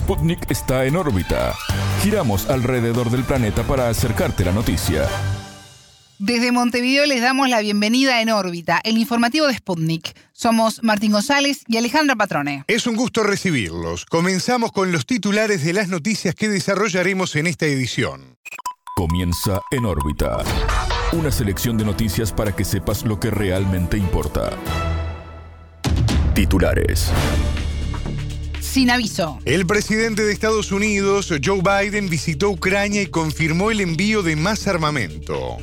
Sputnik está en órbita. Giramos alrededor del planeta para acercarte la noticia. Desde Montevideo les damos la bienvenida en órbita, el informativo de Sputnik. Somos Martín González y Alejandra Patrone. Es un gusto recibirlos. Comenzamos con los titulares de las noticias que desarrollaremos en esta edición. Comienza en órbita. Una selección de noticias para que sepas lo que realmente importa. Titulares. Sin aviso. El presidente de Estados Unidos, Joe Biden, visitó Ucrania y confirmó el envío de más armamento.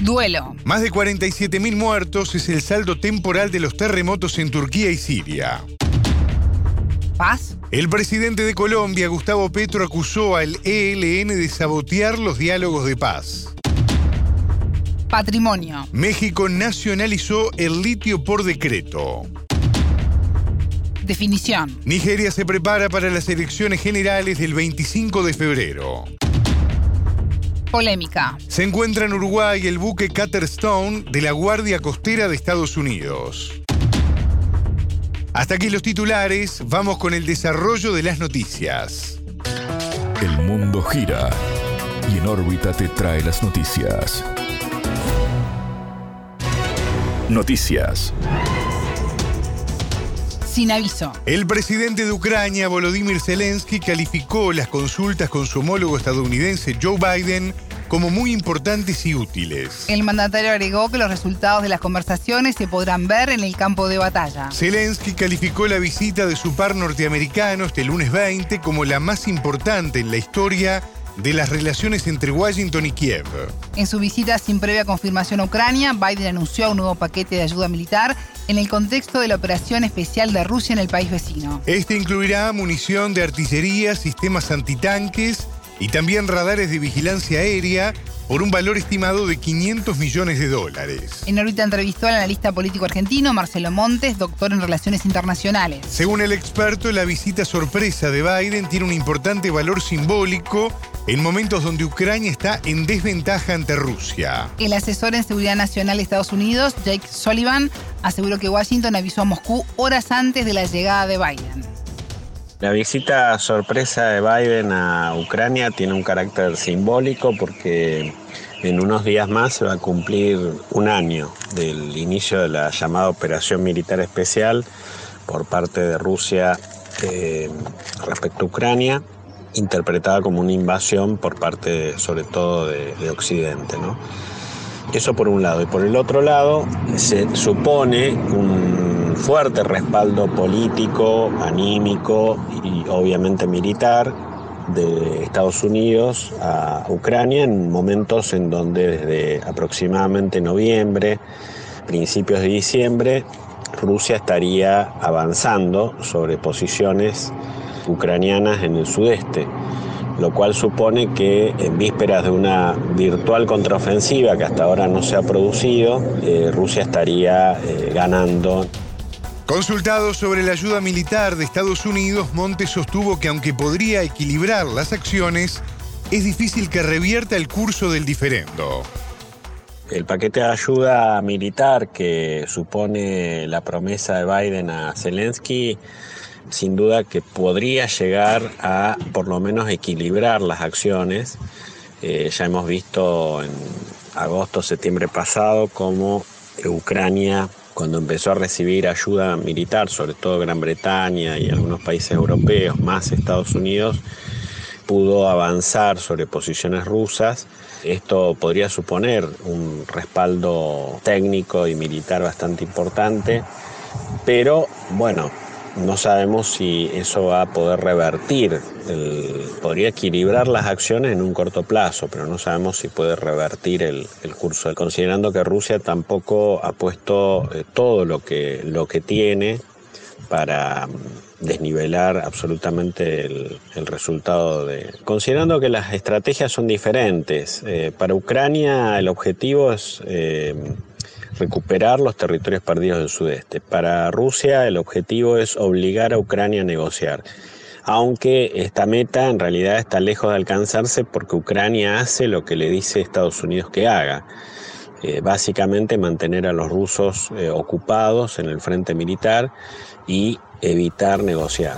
Duelo. Más de 47.000 muertos es el saldo temporal de los terremotos en Turquía y Siria. Paz. El presidente de Colombia, Gustavo Petro, acusó al ELN de sabotear los diálogos de paz. Patrimonio. México nacionalizó el litio por decreto. Definición. Nigeria se prepara para las elecciones generales del 25 de febrero. Polémica. Se encuentra en Uruguay el buque Cutter Stone de la Guardia Costera de Estados Unidos. Hasta aquí los titulares, vamos con el desarrollo de las noticias. El mundo gira y en órbita te trae las noticias. Noticias. Sin aviso. El presidente de Ucrania, Volodymyr Zelensky, calificó las consultas con su homólogo estadounidense Joe Biden como muy importantes y útiles. El mandatario agregó que los resultados de las conversaciones se podrán ver en el campo de batalla. Zelensky calificó la visita de su par norteamericano este lunes 20 como la más importante en la historia de las relaciones entre Washington y Kiev. En su visita sin previa confirmación a Ucrania, Biden anunció un nuevo paquete de ayuda militar en el contexto de la operación especial de Rusia en el país vecino. Este incluirá munición de artillería, sistemas antitanques y también radares de vigilancia aérea por un valor estimado de 500 millones de dólares. En órbita entrevistó al analista político argentino Marcelo Montes, doctor en Relaciones Internacionales. Según el experto, la visita sorpresa de Biden tiene un importante valor simbólico en momentos donde Ucrania está en desventaja ante Rusia. El asesor en seguridad nacional de Estados Unidos, Jake Sullivan, aseguró que Washington avisó a Moscú horas antes de la llegada de Biden. La visita sorpresa de Biden a Ucrania tiene un carácter simbólico porque en unos días más se va a cumplir un año del inicio de la llamada operación militar especial por parte de Rusia eh, respecto a Ucrania, interpretada como una invasión por parte sobre todo de, de Occidente. ¿no? Eso por un lado. Y por el otro lado, se supone un fuerte respaldo político, anímico y obviamente militar de Estados Unidos a Ucrania en momentos en donde desde aproximadamente noviembre, principios de diciembre, Rusia estaría avanzando sobre posiciones ucranianas en el sudeste lo cual supone que en vísperas de una virtual contraofensiva que hasta ahora no se ha producido, eh, Rusia estaría eh, ganando. Consultado sobre la ayuda militar de Estados Unidos, Montes sostuvo que aunque podría equilibrar las acciones, es difícil que revierta el curso del diferendo. El paquete de ayuda militar que supone la promesa de Biden a Zelensky sin duda que podría llegar a por lo menos equilibrar las acciones. Eh, ya hemos visto en agosto, septiembre pasado cómo Ucrania, cuando empezó a recibir ayuda militar, sobre todo Gran Bretaña y algunos países europeos, más Estados Unidos, pudo avanzar sobre posiciones rusas. Esto podría suponer un respaldo técnico y militar bastante importante, pero bueno, no sabemos si eso va a poder revertir, podría equilibrar las acciones en un corto plazo, pero no sabemos si puede revertir el, curso, considerando que Rusia tampoco ha puesto eh, todo lo que, lo que tiene para mm, desnivelar absolutamente el, resultado de... Considerando que las estrategias son diferentes, eh, para Ucrania el objetivo es... Eh, recuperar los territorios perdidos del sudeste. Para Rusia el objetivo es obligar a Ucrania a negociar, aunque esta meta en realidad está lejos de alcanzarse porque Ucrania hace lo que le dice Estados Unidos que haga. Eh, básicamente mantener a los rusos eh, ocupados en el frente militar y evitar negociar.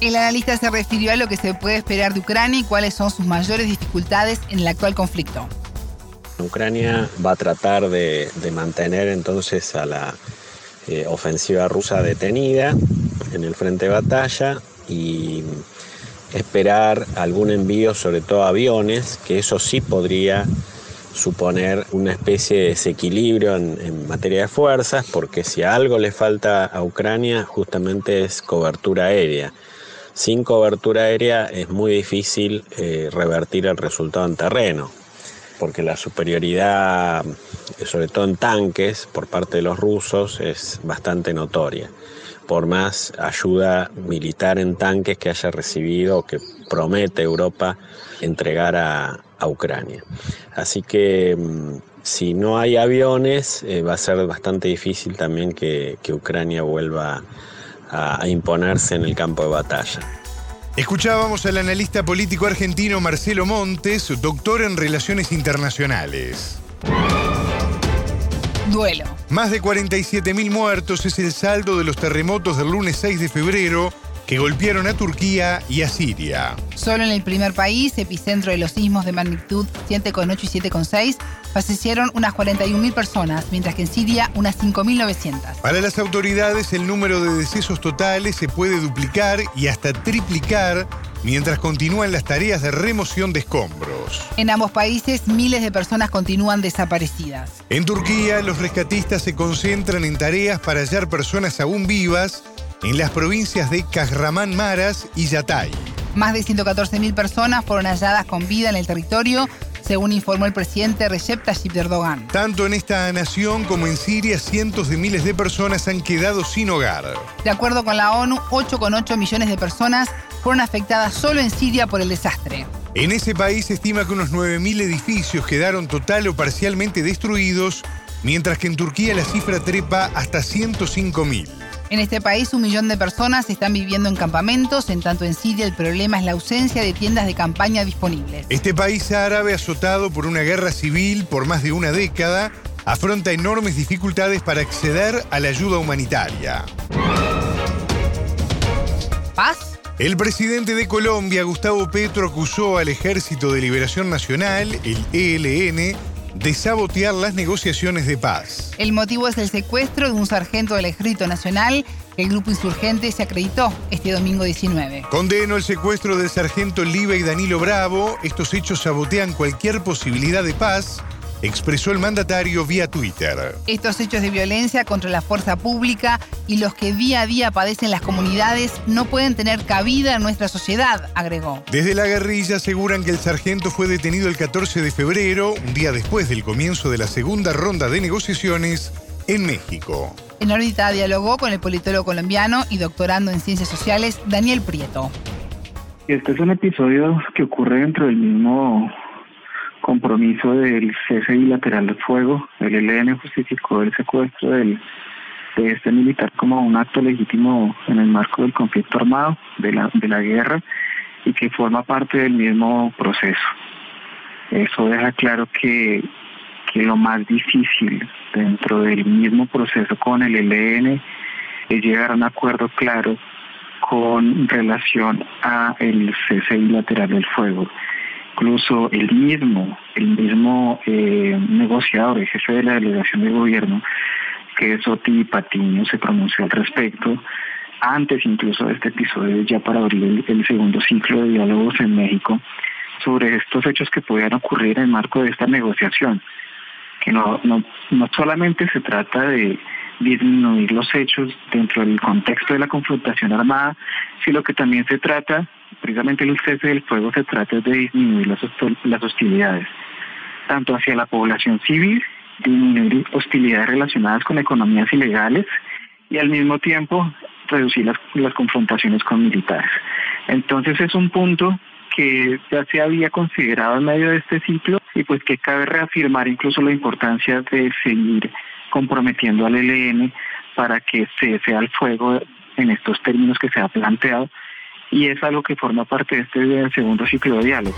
El analista se refirió a lo que se puede esperar de Ucrania y cuáles son sus mayores dificultades en el actual conflicto. Ucrania va a tratar de, mantener entonces a la eh, ofensiva rusa detenida en el frente de batalla y esperar algún envío, sobre todo aviones, que eso sí podría suponer una especie de desequilibrio en, materia de fuerzas, porque si algo le falta a Ucrania justamente es cobertura aérea. Sin cobertura aérea es muy difícil eh, revertir el resultado en terreno, porque la superioridad, sobre todo en tanques, por parte de los rusos es bastante notoria por más ayuda militar en tanques que haya recibido o que promete Europa entregar a, Ucrania. Así que mm, si no hay aviones, eh, va a ser bastante difícil también que, Ucrania vuelva a imponerse en el campo de batalla. Escuchábamos al analista político argentino Marcelo Montes, doctor en Relaciones Internacionales. Duelo. Más de 47.000 muertos es el saldo de los terremotos del lunes 6 de febrero que golpearon a Turquía y a Siria. Solo en el primer país, epicentro de los sismos de magnitud 7,8 y 7,6, fallecieron unas 41.000 personas, mientras que en Siria unas 5.900. Para las autoridades, el número de decesos totales se puede duplicar y hasta triplicar mientras continúan las tareas de remoción de escombros. En ambos países, miles de personas continúan desaparecidas. En Turquía, los rescatistas se concentran en tareas para hallar personas aún vivas en las provincias de Kahramanmaras y Yatay. Más de 114.000 personas fueron halladas con vida en el territorio, según informó el presidente Recep Tayyip Erdogan. Tanto en esta nación como en Siria, cientos de miles de personas han quedado sin hogar. De acuerdo con la ONU, 8,8 millones de personas fueron afectadas solo en Siria por el desastre. En ese país se estima que unos 9.000 edificios quedaron total o parcialmente destruidos, mientras que en Turquía la cifra trepa hasta 105.000. En este país un millón de personas están viviendo en campamentos, en tanto en Siria el problema es la ausencia de tiendas de campaña disponibles. Este país árabe azotado por una guerra civil por más de una década afronta enormes dificultades para acceder a la ayuda humanitaria. ¿Paz? El presidente de Colombia, Gustavo Petro, acusó al Ejército de Liberación Nacional, el ELN, de sabotear las negociaciones de paz. El motivo es el secuestro de un sargento del Ejército Nacional que el grupo insurgente se acreditó este domingo 19. Condeno el secuestro del sargento Liva y Danilo Bravo. Estos hechos sabotean cualquier posibilidad de paz expresó el mandatario vía Twitter. Estos hechos de violencia contra la fuerza pública y los que día a día padecen las comunidades no pueden tener cabida en nuestra sociedad, agregó. Desde la guerrilla aseguran que el sargento fue detenido el 14 de febrero, un día después del comienzo de la segunda ronda de negociaciones en México. En órbita dialogó con el politólogo colombiano y doctorando en ciencias sociales Daniel Prieto. Este es un episodio que ocurre dentro del mismo compromiso del cese bilateral del fuego. El ELN justificó el secuestro del, de este militar como un acto legítimo en el marco del conflicto armado, de la, de la guerra, y que forma parte del mismo proceso. Eso deja claro que, que lo más difícil dentro del mismo proceso con el ELN es llegar a un acuerdo claro con relación a el cese bilateral del fuego incluso el mismo, el mismo eh, negociador, el jefe de la delegación de gobierno, que es Oti Patiño, se pronunció al respecto, antes incluso de este episodio, ya para abrir el, segundo ciclo de diálogos en México, sobre estos hechos que podían ocurrir en el marco de esta negociación, que no, no, no solamente se trata de disminuir los hechos dentro del contexto de la confrontación armada, sino que también se trata precisamente el cese del fuego se trata de disminuir las, hostilidades, tanto hacia la población civil, disminuir hostilidades relacionadas con economías ilegales y al mismo tiempo reducir las, las confrontaciones con militares. Entonces es un punto que ya se había considerado en medio de este ciclo y pues que cabe reafirmar incluso la importancia de seguir comprometiendo al ELN para que se sea el fuego en estos términos que se ha planteado y es algo que forma parte de este segundo ciclo de diálogo.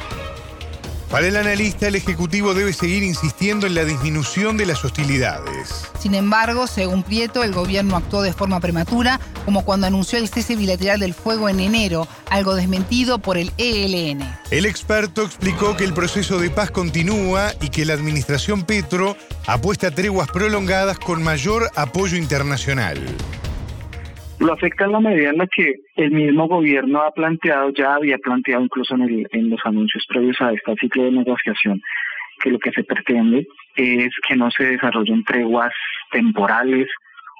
Para el analista, el Ejecutivo debe seguir insistiendo en la disminución de las hostilidades. Sin embargo, según Prieto, el gobierno actuó de forma prematura, como cuando anunció el cese bilateral del fuego en enero, algo desmentido por el ELN. El experto explicó que el proceso de paz continúa y que la administración Petro apuesta a treguas prolongadas con mayor apoyo internacional. Lo afecta en la medida en la que el mismo gobierno ha planteado, ya había planteado incluso en, en los anuncios previos a este ciclo de negociación, que lo que se pretende es que no se desarrollen treguas temporales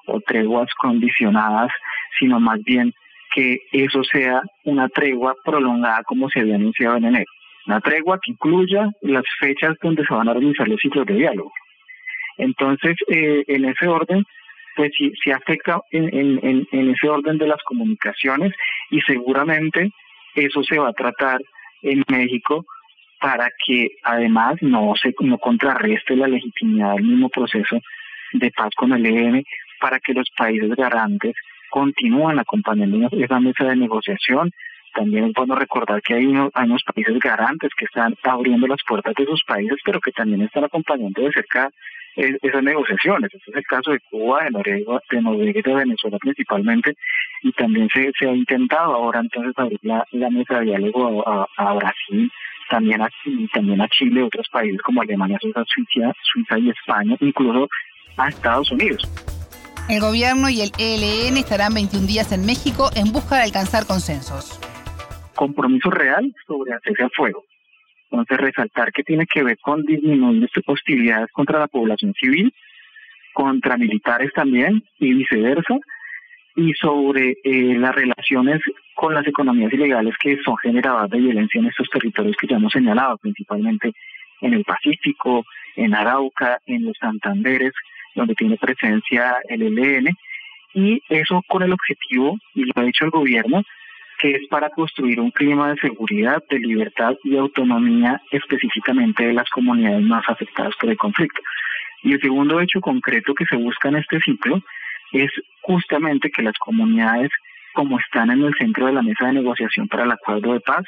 o treguas condicionadas, sino más bien que eso sea una tregua prolongada como se había anunciado en enero. Una tregua que incluya las fechas donde se van a realizar los ciclos de diálogo. Entonces, eh, en ese orden, pues sí, sí afecta en, en, ese orden de las comunicaciones y seguramente eso se va a tratar en México para que además no se no contrarreste la legitimidad del mismo proceso de paz con el EM para que los países garantes continúen acompañando esa mesa de negociación. También es bueno recordar que hay unos, hay unos países garantes que están abriendo las puertas de sus países, pero que también están acompañando de cerca esas negociaciones. Este es el caso de Cuba, de Noruega, de Noruega de Venezuela principalmente, y también se, se ha intentado ahora entonces abrir la, la mesa de diálogo a, a, Brasil, también a, también a Chile, otros países como Alemania, Suiza, Suiza y España, incluso a Estados Unidos. El gobierno y el ELN estarán 21 días en México en busca de alcanzar consensos. Compromiso real sobre hacerse a fuego entonces, resaltar que tiene que ver con disminuir hostilidades contra la población civil, contra militares también y viceversa, y sobre eh, las relaciones con las economías ilegales que son generadas de violencia en estos territorios que ya hemos señalado, principalmente en el Pacífico, en Arauca, en los Santanderes, donde tiene presencia el ELN, y eso con el objetivo, y lo ha dicho el gobierno, que es para construir un clima de seguridad, de libertad y autonomía específicamente de las comunidades más afectadas por el conflicto. Y el segundo hecho concreto que se busca en este ciclo es justamente que las comunidades, como están en el centro de la mesa de negociación para el acuerdo de paz,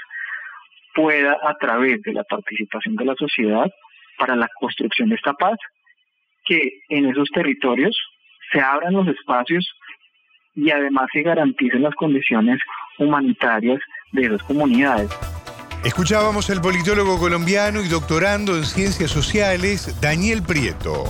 pueda a través de la participación de la sociedad para la construcción de esta paz, que en esos territorios se abran los espacios y además se garanticen las condiciones humanitarias de esas comunidades. Escuchábamos al politólogo colombiano y doctorando en ciencias sociales, Daniel Prieto.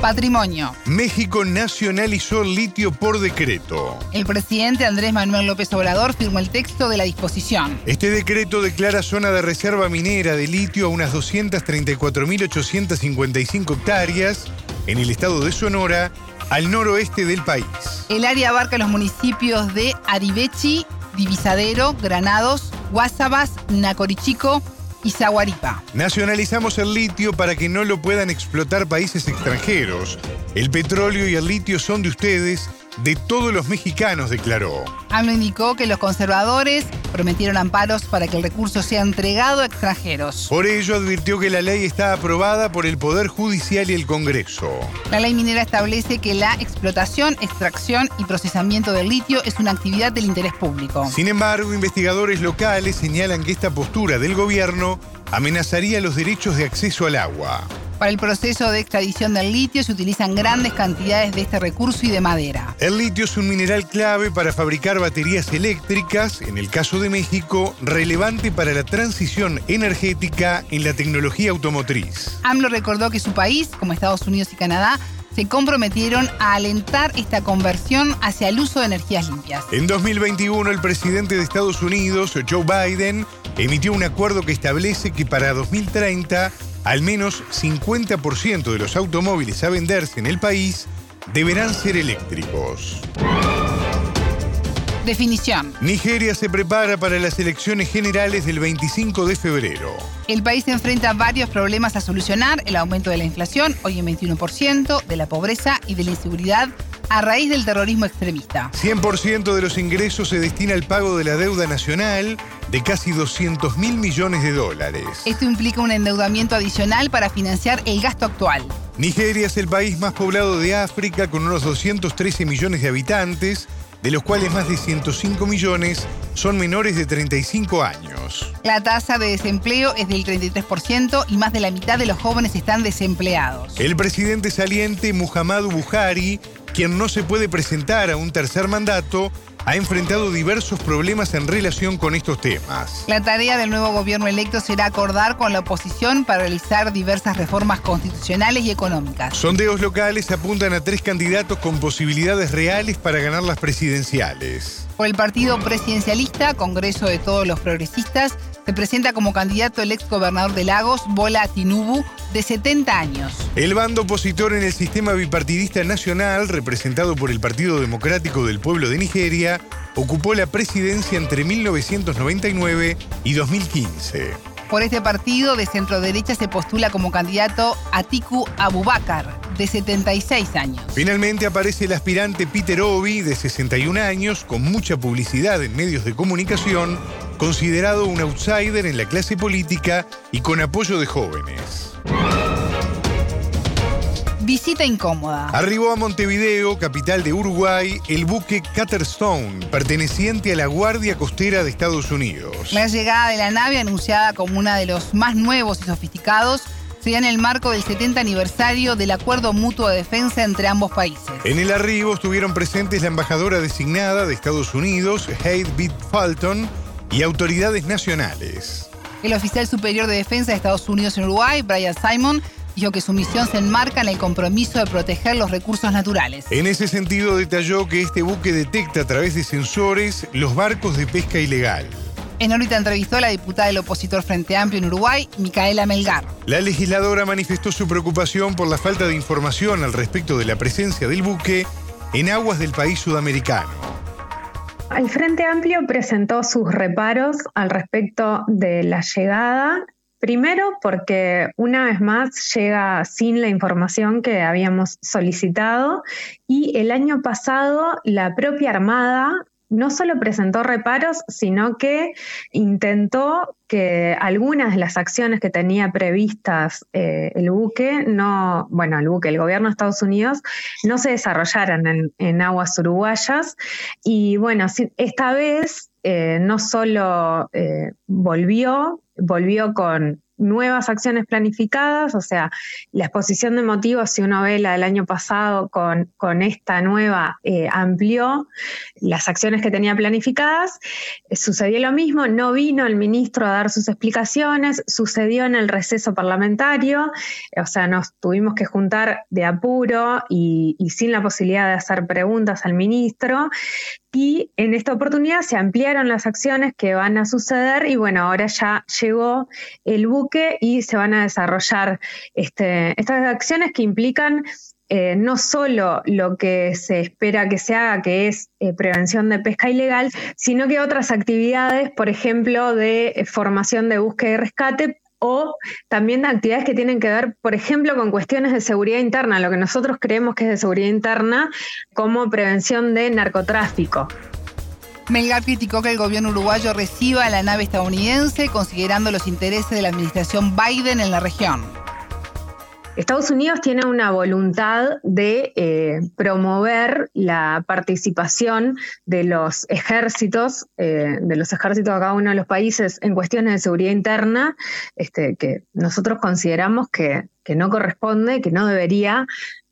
Patrimonio. México nacionalizó el litio por decreto. El presidente Andrés Manuel López Obrador firmó el texto de la disposición. Este decreto declara zona de reserva minera de litio a unas 234.855 hectáreas en el estado de Sonora al noroeste del país. El área abarca los municipios de Aribechi, Divisadero, Granados, Guasabas, Nacorichico y Zaguaripa. Nacionalizamos el litio para que no lo puedan explotar países extranjeros. El petróleo y el litio son de ustedes de todos los mexicanos, declaró. AMLO indicó que los conservadores prometieron amparos para que el recurso sea entregado a extranjeros. Por ello advirtió que la ley está aprobada por el Poder Judicial y el Congreso. La ley minera establece que la explotación, extracción y procesamiento del litio es una actividad del interés público. Sin embargo, investigadores locales señalan que esta postura del gobierno amenazaría los derechos de acceso al agua. Para el proceso de extradición del litio se utilizan grandes cantidades de este recurso y de madera. El litio es un mineral clave para fabricar baterías eléctricas, en el caso de México, relevante para la transición energética en la tecnología automotriz. AMLO recordó que su país, como Estados Unidos y Canadá, se comprometieron a alentar esta conversión hacia el uso de energías limpias. En 2021, el presidente de Estados Unidos, Joe Biden, emitió un acuerdo que establece que para 2030 al menos 50% de los automóviles a venderse en el país deberán ser eléctricos. Definición. Nigeria se prepara para las elecciones generales del 25 de febrero. El país enfrenta varios problemas a solucionar, el aumento de la inflación, hoy en 21%, de la pobreza y de la inseguridad a raíz del terrorismo extremista. 100% de los ingresos se destina al pago de la deuda nacional de casi 200 mil millones de dólares. Esto implica un endeudamiento adicional para financiar el gasto actual. Nigeria es el país más poblado de África con unos 213 millones de habitantes de los cuales más de 105 millones son menores de 35 años. La tasa de desempleo es del 33% y más de la mitad de los jóvenes están desempleados. El presidente saliente Muhammadu Buhari, quien no se puede presentar a un tercer mandato, ha enfrentado diversos problemas en relación con estos temas. La tarea del nuevo gobierno electo será acordar con la oposición para realizar diversas reformas constitucionales y económicas. Sondeos locales apuntan a tres candidatos con posibilidades reales para ganar las presidenciales. Por el partido presidencialista, Congreso de Todos los Progresistas, se presenta como candidato el ex gobernador de Lagos, Bola Tinubu, de 70 años. El bando opositor en el sistema bipartidista nacional, representado por el Partido Democrático del Pueblo de Nigeria, ocupó la presidencia entre 1999 y 2015. Por este partido de centro derecha se postula como candidato Atiku Abubakar, de 76 años. Finalmente aparece el aspirante Peter Obi, de 61 años, con mucha publicidad en medios de comunicación, considerado un outsider en la clase política y con apoyo de jóvenes. Visita incómoda. Arribó a Montevideo, capital de Uruguay, el buque Cutterstone, perteneciente a la Guardia Costera de Estados Unidos. La llegada de la nave, anunciada como una de los más nuevos y sofisticados, sería en el marco del 70 aniversario del Acuerdo Mutuo de Defensa entre ambos países. En el arribo estuvieron presentes la embajadora designada de Estados Unidos, Hade Beat Fulton, y autoridades nacionales. El oficial superior de defensa de Estados Unidos en Uruguay, Brian Simon, dijo que su misión se enmarca en el compromiso de proteger los recursos naturales. En ese sentido detalló que este buque detecta a través de sensores los barcos de pesca ilegal. En órbita entrevistó a la diputada del opositor Frente Amplio en Uruguay, Micaela Melgar. La legisladora manifestó su preocupación por la falta de información al respecto de la presencia del buque en aguas del país sudamericano. El Frente Amplio presentó sus reparos al respecto de la llegada Primero porque una vez más llega sin la información que habíamos solicitado y el año pasado la propia Armada no solo presentó reparos, sino que intentó que algunas de las acciones que tenía previstas eh, el buque, no, bueno, el buque, el gobierno de Estados Unidos, no se desarrollaran en, aguas uruguayas. Y bueno, esta vez eh, no solo eh, volvió, volvió con nuevas acciones planificadas, o sea, la exposición de motivos, si uno ve la del año pasado con, con esta nueva, eh, amplió las acciones que tenía planificadas. sucedió lo mismo, no vino el ministro a dar sus explicaciones, sucedió en el receso parlamentario, o sea, nos tuvimos que juntar de apuro y, y sin la posibilidad de hacer preguntas al ministro y en esta oportunidad se ampliaron las acciones que van a suceder y bueno, ahora ya llegó el buque y se van a desarrollar este, estas acciones que implican eh, no solo lo que se espera que se haga, que es eh, prevención de pesca ilegal, sino que otras actividades, por ejemplo, de eh, formación de búsqueda y rescate o también actividades que tienen que ver, por ejemplo, con cuestiones de seguridad interna, lo que nosotros creemos que es de seguridad interna, como prevención de narcotráfico. Melgar criticó que el gobierno uruguayo reciba la nave estadounidense, considerando los intereses de la administración Biden en la región. Estados Unidos tiene una voluntad de eh, promover la participación de los ejércitos, eh, de los ejércitos de cada uno de los países en cuestiones de seguridad interna, este, que nosotros consideramos que no corresponde, que no debería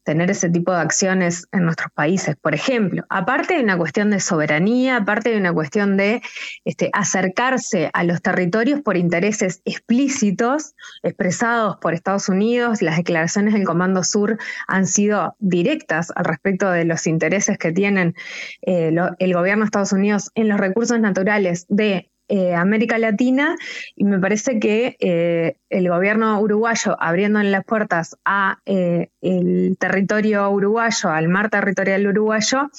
tener ese tipo de acciones en nuestros países. Por ejemplo, aparte de una cuestión de soberanía, aparte de una cuestión de este, acercarse a los territorios por intereses explícitos expresados por Estados Unidos, las declaraciones del Comando Sur han sido directas al respecto de los intereses que tienen eh, el gobierno de Estados Unidos en los recursos naturales de eh, América Latina y me parece que eh, el gobierno uruguayo abriendo las puertas a eh, el territorio uruguayo, al mar territorial uruguayo,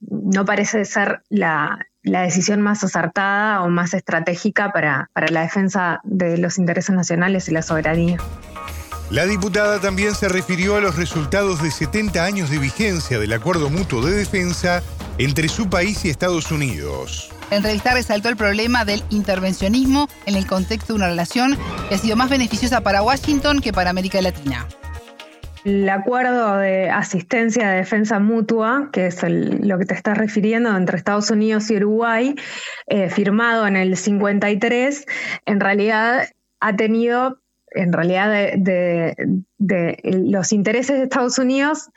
no parece ser la, decisión más acertada o más estratégica para, para la defensa de los intereses nacionales y la soberanía. La diputada también se refirió a los resultados de 70 años de vigencia del Acuerdo Mutuo de Defensa entre su país y Estados Unidos. La entrevista resaltó el problema del intervencionismo en el contexto de una relación que ha sido más beneficiosa para Washington que para América Latina. El acuerdo de asistencia de defensa mutua, que es lo que te estás refiriendo entre Estados Unidos y Uruguay, eh, firmado en el 53, en realidad ha tenido en realidad de, los intereses de Estados Unidos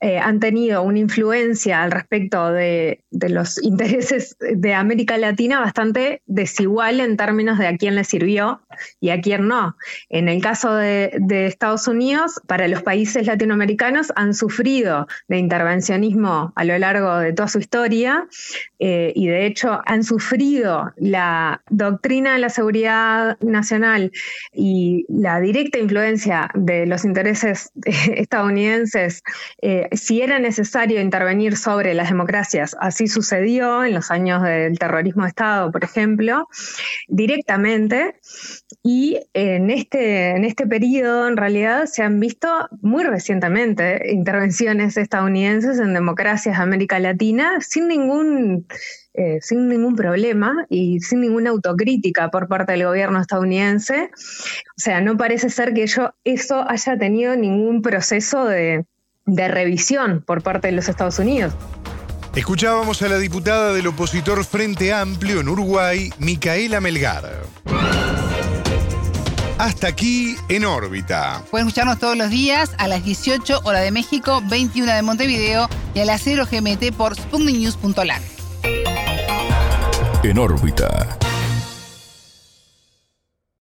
eh, han tenido una influencia al respecto de, los intereses de América Latina bastante desigual en términos de a quién le sirvió y a quién no. En el caso de, Estados Unidos, para los países latinoamericanos han sufrido de intervencionismo a lo largo de toda su historia eh, y de hecho han sufrido la doctrina de la seguridad nacional y la directa influencia de los intereses estadounidenses, eh, si era necesario intervenir sobre las democracias, así sucedió en los años del terrorismo de Estado, por ejemplo, directamente. Y en este, en este periodo, en realidad, se han visto muy recientemente intervenciones estadounidenses en democracias de América Latina sin ningún eh, sin ningún problema y sin ninguna autocrítica por parte del gobierno estadounidense. O sea, no parece ser que eso haya tenido ningún proceso de, de revisión por parte de los Estados Unidos. Escuchábamos a la diputada del opositor Frente Amplio en Uruguay, Micaela Melgar. Hasta aquí en órbita. Pueden escucharnos todos los días a las 18 hora de México, 21 de Montevideo y a las 0 GMT por sputniknews.lat. En órbita.